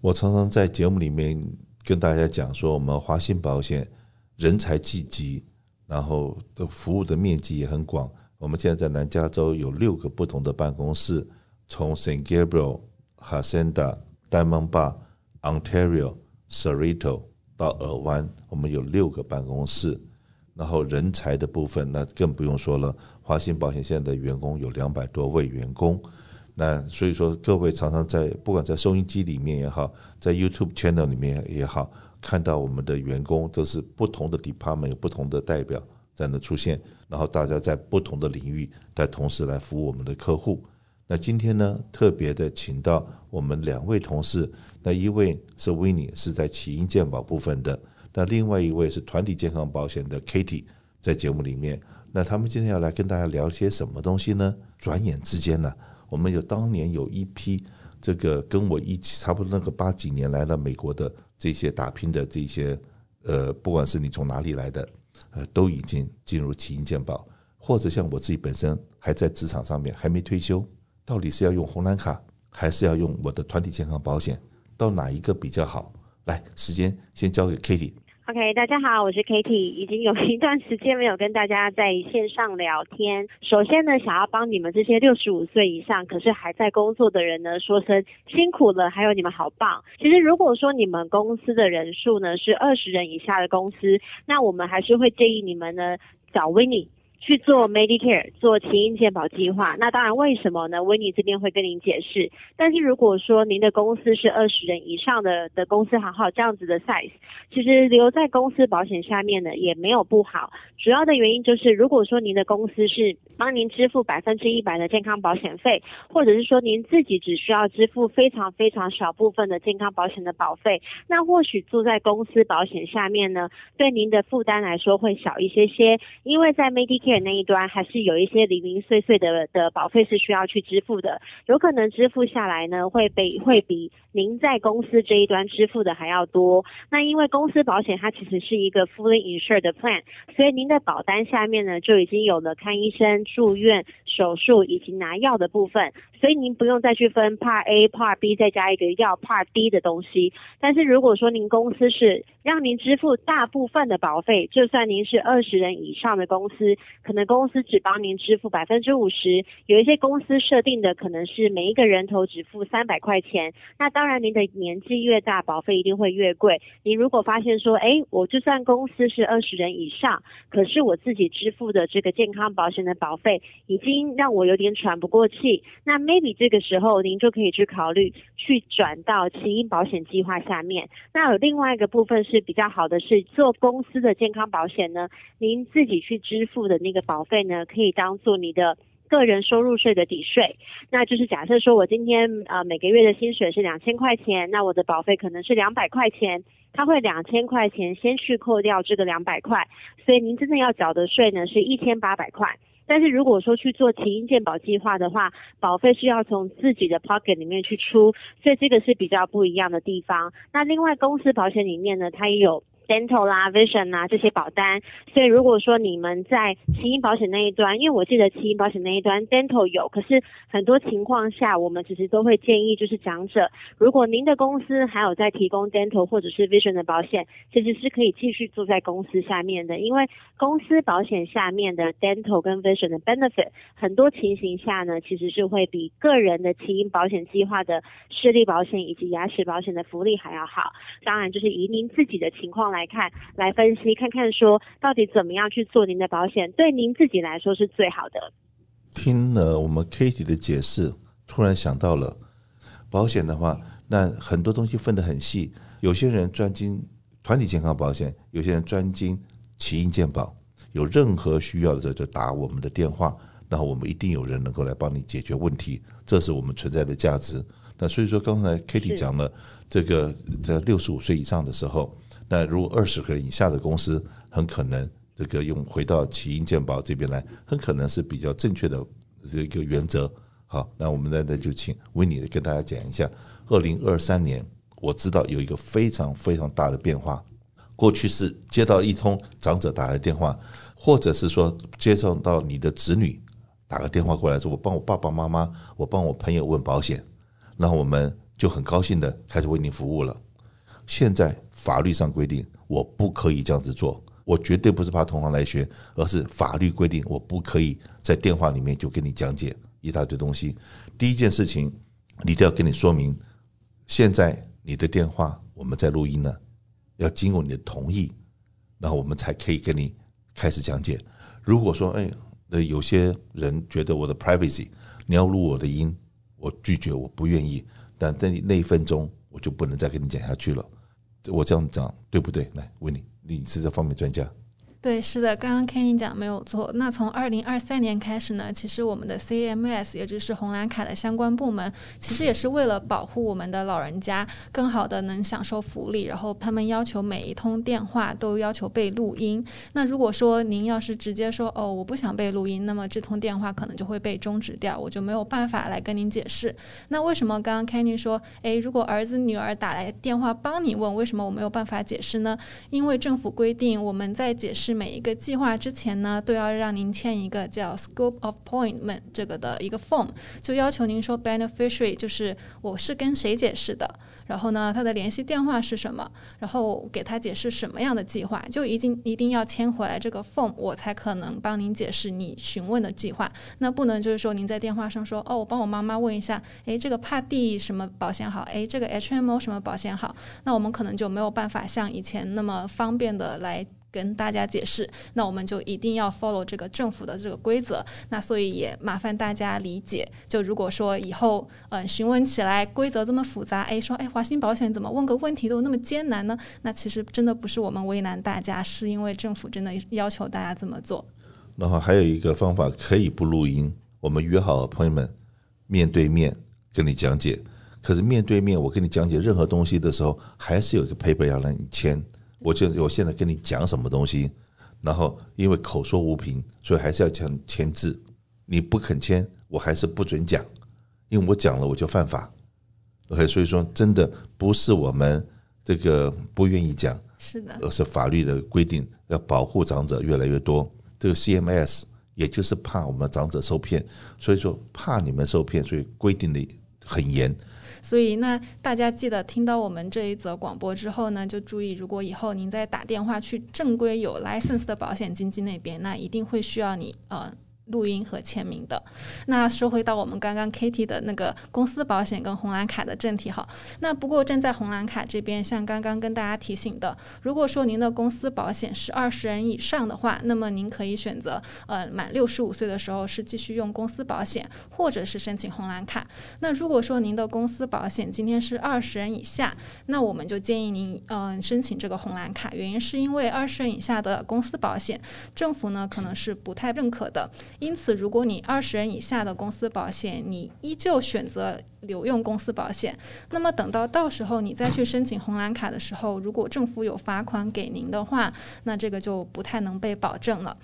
我常常在节目里面跟大家讲说，我们华信保险人才济济，然后的服务的面积也很广。我们现在在南加州有六个不同的办公室，从 San Gabriel、Hacienda、Diamond Bar、Ontario、Cerritos 到尔湾，我们有六个办公室。然后人才的部分，那更不用说了。华信保险现在的员工有两百多位员工，那所以说各位常常在不管在收音机里面也好，在 YouTube channel 里面也好，看到我们的员工都是不同的 department 有不同的代表。在那出现，然后大家在不同的领域来同时来服务我们的客户。那今天呢，特别的请到我们两位同事，那一位是 Winnie，是在起因健保部分的；那另外一位是团体健康保险的 Katie，在节目里面。那他们今天要来跟大家聊些什么东西呢？转眼之间呢，我们有当年有一批这个跟我一起差不多那个八几年来了美国的这些打拼的这些呃，不管是你从哪里来的。呃，都已经进入起因健保，或者像我自己本身还在职场上面还没退休，到底是要用红蓝卡，还是要用我的团体健康保险？到哪一个比较好？来，时间先交给 Kitty。OK，大家好，我是 Katie，已经有一段时间没有跟大家在线上聊天。首先呢，想要帮你们这些六十五岁以上可是还在工作的人呢，说声辛苦了，还有你们好棒。其实如果说你们公司的人数呢是二十人以下的公司，那我们还是会建议你们呢找 Winnie。去做 Medicare 做起因健保计划，那当然为什么呢？Winnie 这边会跟您解释。但是如果说您的公司是二十人以上的的公司行号这样子的 size，其实留在公司保险下面呢也没有不好。主要的原因就是，如果说您的公司是帮您支付百分之一百的健康保险费，或者是说您自己只需要支付非常非常少部分的健康保险的保费，那或许住在公司保险下面呢，对您的负担来说会小一些些，因为在 Medicare 那一端还是有一些零零碎碎的的保费是需要去支付的，有可能支付下来呢会被会比您在公司这一端支付的还要多。那因为公司保险它其实是一个 fully insured 的 plan，所以您的保单下面呢就已经有了看医生、住院、手术以及拿药的部分，所以您不用再去分 Part A、Part B 再加一个要 Part D 的东西。但是如果说您公司是让您支付大部分的保费，就算您是二十人以上的公司。可能公司只帮您支付百分之五十，有一些公司设定的可能是每一个人头只付三百块钱。那当然，您的年纪越大，保费一定会越贵。你如果发现说，哎，我就算公司是二十人以上，可是我自己支付的这个健康保险的保费已经让我有点喘不过气，那 maybe 这个时候您就可以去考虑去转到起因保险计划下面。那有另外一个部分是比较好的是做公司的健康保险呢，您自己去支付的那个保费呢，可以当做你的个人收入税的抵税。那就是假设说我今天呃每个月的薪水是两千块钱，那我的保费可能是两百块钱，他会两千块钱先去扣掉这个两百块，所以您真正要缴的税呢是一千八百块。但是如果说去做起因健保计划的话，保费是要从自己的 pocket 里面去出，所以这个是比较不一样的地方。那另外公司保险里面呢，它也有。Dental 啦，Vision 啦这些保单，所以如果说你们在起因保险那一端，因为我记得起因保险那一端 Dental 有，可是很多情况下，我们其实都会建议就是讲者，如果您的公司还有在提供 Dental 或者是 Vision 的保险，其实是可以继续做在公司下面的，因为公司保险下面的 Dental 跟 Vision 的 benefit，很多情形下呢，其实是会比个人的起因保险计划的视力保险以及牙齿保险的福利还要好。当然，就是以您自己的情况来。来看，来分析，看看说到底怎么样去做您的保险，对您自己来说是最好的。听了我们 Katie 的解释，突然想到了保险的话，那很多东西分得很细。有些人专精团体健康保险，有些人专精起因健保。有任何需要的时候，就打我们的电话，然后我们一定有人能够来帮你解决问题。这是我们存在的价值。那所以说，刚才 Katie 讲了这个在六十五岁以上的时候。那如果二十个以下的公司，很可能这个用回到起因健保这边来，很可能是比较正确的这个原则。好，那我们现在就请维尼跟大家讲一下，二零二三年我知道有一个非常非常大的变化。过去是接到一通长者打来电话，或者是说接送到你的子女打个电话过来说，我帮我爸爸妈妈，我帮我朋友问保险，那我们就很高兴的开始为您服务了。现在法律上规定我不可以这样子做，我绝对不是怕同行来学，而是法律规定我不可以在电话里面就跟你讲解一大堆东西。第一件事情，一定要跟你说明，现在你的电话我们在录音呢，要经过你的同意，然后我们才可以跟你开始讲解。如果说哎，那有些人觉得我的 privacy，你要录我的音，我拒绝，我不愿意。但在你那一分钟，我就不能再跟你讲下去了。我这样讲对不对？来，问你，你是这方面专家。对，是的，刚刚 Kenny 讲没有错。那从二零二三年开始呢，其实我们的 CMS，也就是红蓝卡的相关部门，其实也是为了保护我们的老人家，更好的能享受福利。然后他们要求每一通电话都要求被录音。那如果说您要是直接说哦，我不想被录音，那么这通电话可能就会被终止掉，我就没有办法来跟您解释。那为什么刚刚 Kenny 说，哎，如果儿子女儿打来电话帮你问，为什么我没有办法解释呢？因为政府规定我们在解释。是每一个计划之前呢，都要让您签一个叫 Scope of Appointment 这个的一个 form，就要求您说 beneficiary 就是我是跟谁解释的，然后呢，他的联系电话是什么，然后给他解释什么样的计划，就一定一定要签回来这个 form，我才可能帮您解释你询问的计划。那不能就是说您在电话上说哦，我帮我妈妈问一下，诶，这个帕蒂什么保险好？诶，这个 HMO 什么保险好？那我们可能就没有办法像以前那么方便的来。跟大家解释，那我们就一定要 follow 这个政府的这个规则。那所以也麻烦大家理解。就如果说以后嗯询问起来规则这么复杂，哎说哎华兴保险怎么问个问题都那么艰难呢？那其实真的不是我们为难大家，是因为政府真的要求大家这么做。然后还有一个方法可以不录音，我们约好朋友们面对面跟你讲解。可是面对面我跟你讲解任何东西的时候，还是有一个 paper 要让你签。我就我现在跟你讲什么东西，然后因为口说无凭，所以还是要签签字。你不肯签，我还是不准讲，因为我讲了我就犯法。OK，所以说真的不是我们这个不愿意讲，是的，而是法律的规定要保护长者越来越多。这个 CMS 也就是怕我们长者受骗，所以说怕你们受骗，所以规定的很严。所以，那大家记得听到我们这一则广播之后呢，就注意，如果以后您再打电话去正规有 license 的保险经纪那边，那一定会需要你呃。录音和签名的。那说回到我们刚刚 Kitty 的那个公司保险跟红蓝卡的正题哈。那不过站在红蓝卡这边，像刚刚跟大家提醒的，如果说您的公司保险是二十人以上的话，那么您可以选择呃满六十五岁的时候是继续用公司保险，或者是申请红蓝卡。那如果说您的公司保险今天是二十人以下，那我们就建议您嗯、申请这个红蓝卡。原因是因为二十人以下的公司保险，政府呢可能是不太认可的。因此，如果你二十人以下的公司保险，你依旧选择留用公司保险，那么等到到时候你再去申请红蓝卡的时候，如果政府有罚款给您的话，那这个就不太能被保证了。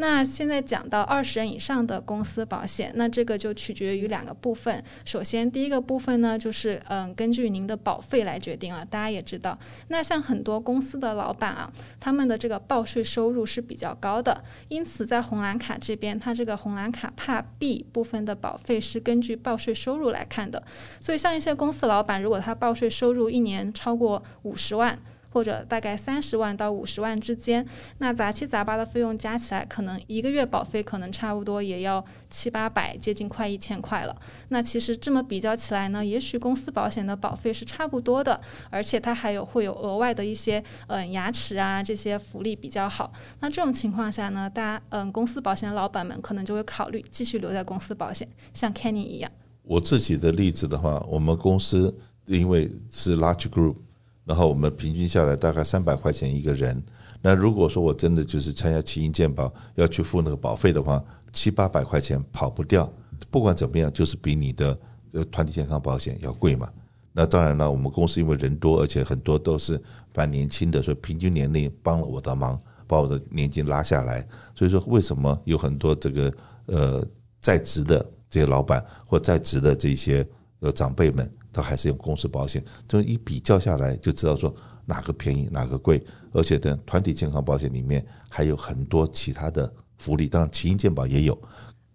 那现在讲到二十人以上的公司保险，那这个就取决于两个部分。首先，第一个部分呢，就是嗯，根据您的保费来决定了。大家也知道，那像很多公司的老板啊，他们的这个报税收入是比较高的，因此在红蓝卡这边，它这个红蓝卡 Part B 部分的保费是根据报税收入来看的。所以，像一些公司老板，如果他报税收入一年超过五十万，或者大概三十万到五十万之间，那杂七杂八的费用加起来，可能一个月保费可能差不多也要七八百，接近快一千块了。那其实这么比较起来呢，也许公司保险的保费是差不多的，而且它还有会有额外的一些嗯、牙齿啊这些福利比较好。那这种情况下呢，大家嗯、公司保险的老板们可能就会考虑继续留在公司保险，像 Kenny 一样。我自己的例子的话，我们公司因为是 large group。然后我们平均下来大概三百块钱一个人。那如果说我真的就是参加奇英健保要去付那个保费的话，七八百块钱跑不掉。不管怎么样，就是比你的团体健康保险要贵嘛。那当然了，我们公司因为人多，而且很多都是蛮年轻的，所以平均年龄帮了我的忙，把我的年金拉下来。所以说，为什么有很多这个呃在职的这些老板或在职的这些呃长辈们？他还是用公司保险，这一比较下来就知道说哪个便宜哪个贵，而且呢团体健康保险里面还有很多其他的福利，当然奇英健保也有。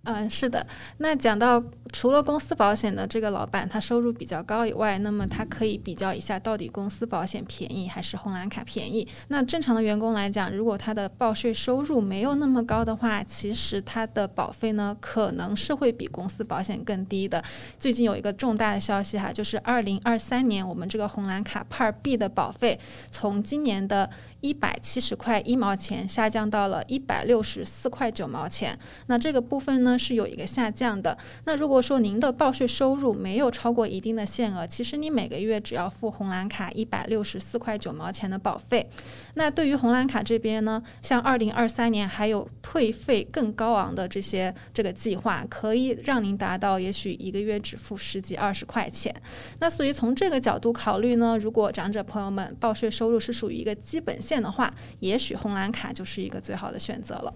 嗯，是的。那讲到除了公司保险的这个老板，他收入比较高以外，那么他可以比较一下到底公司保险便宜还是红蓝卡便宜。那正常的员工来讲，如果他的报税收入没有那么高的话，其实他的保费呢可能是会比公司保险更低的。最近有一个重大的消息哈，就是二零二三年我们这个红蓝卡 Part B 的保费从今年的。一百七十块一毛钱下降到了一百六十四块九毛钱，那这个部分呢是有一个下降的。那如果说您的报税收入没有超过一定的限额，其实你每个月只要付红蓝卡一百六十四块九毛钱的保费。那对于红蓝卡这边呢，像二零二三年还有退费更高昂的这些这个计划，可以让您达到也许一个月只付十几二十块钱。那所以从这个角度考虑呢，如果长者朋友们报税收入是属于一个基本线的话，也许红蓝卡就是一个最好的选择了。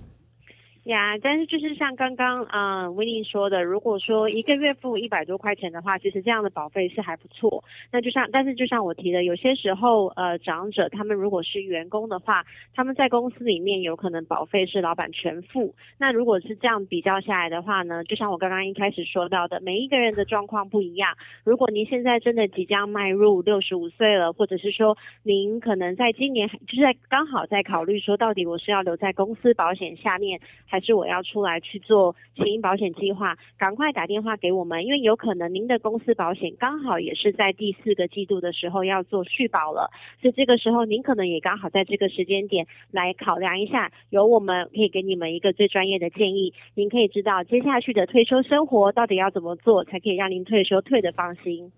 呀但是就是像刚刚啊 Winnie 说的，如果说一个月付一百多块钱的话，其实这样的保费是还不错。那就像，但是就像我提的，有些时候呃长者他们如果是员工的话，他们在公司里面有可能保费是老板全付。那如果是这样比较下来的话呢，就像我刚刚一开始说到的，每一个人的状况不一样。如果您现在真的即将迈入六十五岁了，或者是说您可能在今年就是在刚好在考虑说，到底我是要留在公司保险下面。还是我要出来去做起因保险计划，赶快打电话给我们，因为有可能您的公司保险刚好也是在第四个季度的时候要做续保了，所以这个时候您可能也刚好在这个时间点来考量一下，由我们可以给你们一个最专业的建议，您可以知道接下去的退休生活到底要怎么做，才可以让您退休退得放心。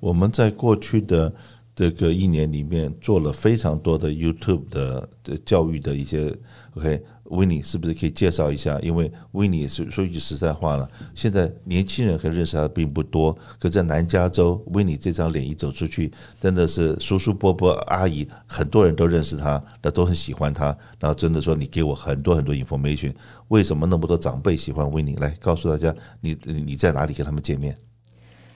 我们在过去的这个一年里面做了非常多的 YouTube 的教育的一些 OK。维尼是不是可以介绍一下？因为维尼说说句实在话了，现在年轻人可认识他并不多。可在南加州维尼这张脸一走出去，真的是叔叔伯伯阿姨很多人都认识他，那都很喜欢他。然后真的说，你给我很多很多 information，为什么那么多长辈喜欢维尼来告诉大家，你你在哪里跟他们见面？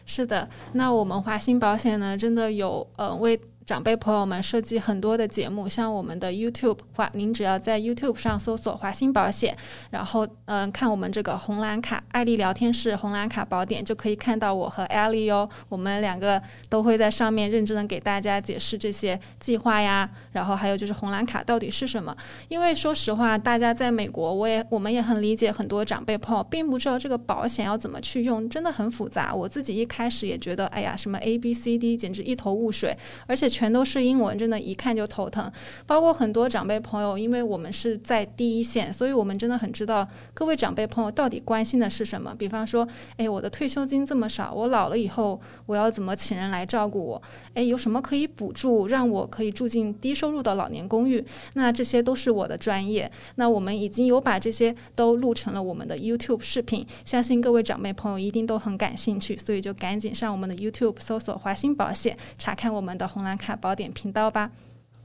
是的，那我们华兴保险呢，真的有呃为。长辈朋友们设计很多的节目，像我们的 YouTube 话，您只要在 YouTube 上搜索“华鑫保险”，然后嗯、看我们这个红蓝卡艾丽聊天室红蓝卡宝典，就可以看到我和艾丽哦，我们两个都会在上面认真的给大家解释这些计划呀，然后还有就是红蓝卡到底是什么。因为说实话，大家在美国，我也我们也很理解很多长辈朋友并不知道这个保险要怎么去用，真的很复杂。我自己一开始也觉得，哎呀，什么 A B C D，简直一头雾水，而且。全都是英文，真的，一看就头疼。包括很多长辈朋友，因为我们是在第一线，所以我们真的很知道各位长辈朋友到底关心的是什么。比方说，哎，我的退休金这么少，我老了以后我要怎么请人来照顾我？哎，有什么可以补助，让我可以住进低收入的老年公寓？那这些都是我的专业。那我们已经有把这些都录成了我们的 YouTube 视频，相信各位长辈朋友一定都很感兴趣，所以就赶紧上我们的 YouTube 搜索华兴保险，查看我们的红蓝卡。卡宝典频道吧，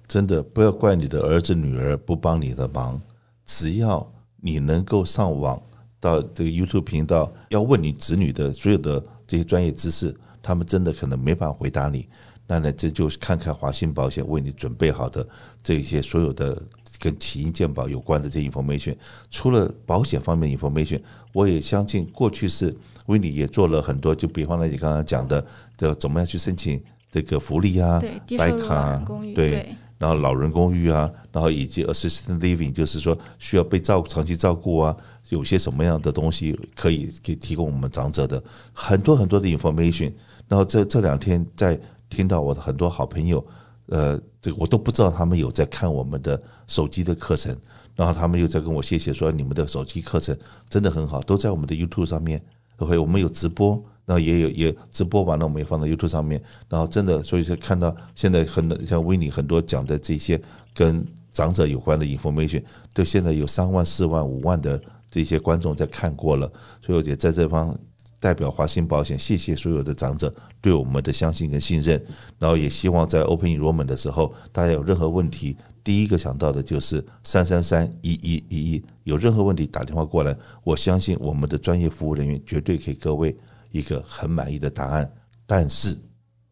真的不要怪你的儿子女儿不帮你的忙，只要你能够上网到这个 YouTube 频道，要问你子女的所有的这些专业知识，他们真的可能没法回答你。那呢，这就是看看华信保险为你准备好的这些所有的跟起因健保有关的这些 information。除了保险方面 information，我也相信过去是为你也做了很多，就比方呢你刚刚讲的，这怎么样去申请。这个福利啊，白卡啊，对，然后老人公寓啊，然后以及 assistant living，就是说需要被照顾、长期照顾啊，有些什么样的东西可以给提供我们长者的很多很多的 information。然后这这两天在听到我的很多好朋友，呃，这个我都不知道他们有在看我们的手机的课程，然后他们又在跟我谢谢说你们的手机课程真的很好，都在我们的 YouTube 上面，OK，我们有直播。那也有也直播完了，我们也放在 YouTube 上面。然后真的，所以说看到现在很多像威尼很多讲的这些跟长者有关的 information，都现在有三万、四万、五万的这些观众在看过了。所以我也在这方代表华兴保险，谢谢所有的长者对我们的相信跟信任。然后也希望在 Open Enrollment 的时候，大家有任何问题，第一个想到的就是三三三一一一一，有任何问题打电话过来，我相信我们的专业服务人员绝对给各位。一个很满意的答案，但是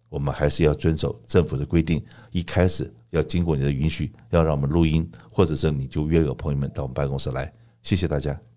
我们还是要遵守政府的规定。一开始要经过你的允许，要让我们录音，或者是你就约个朋友们到我们办公室来。谢谢大家。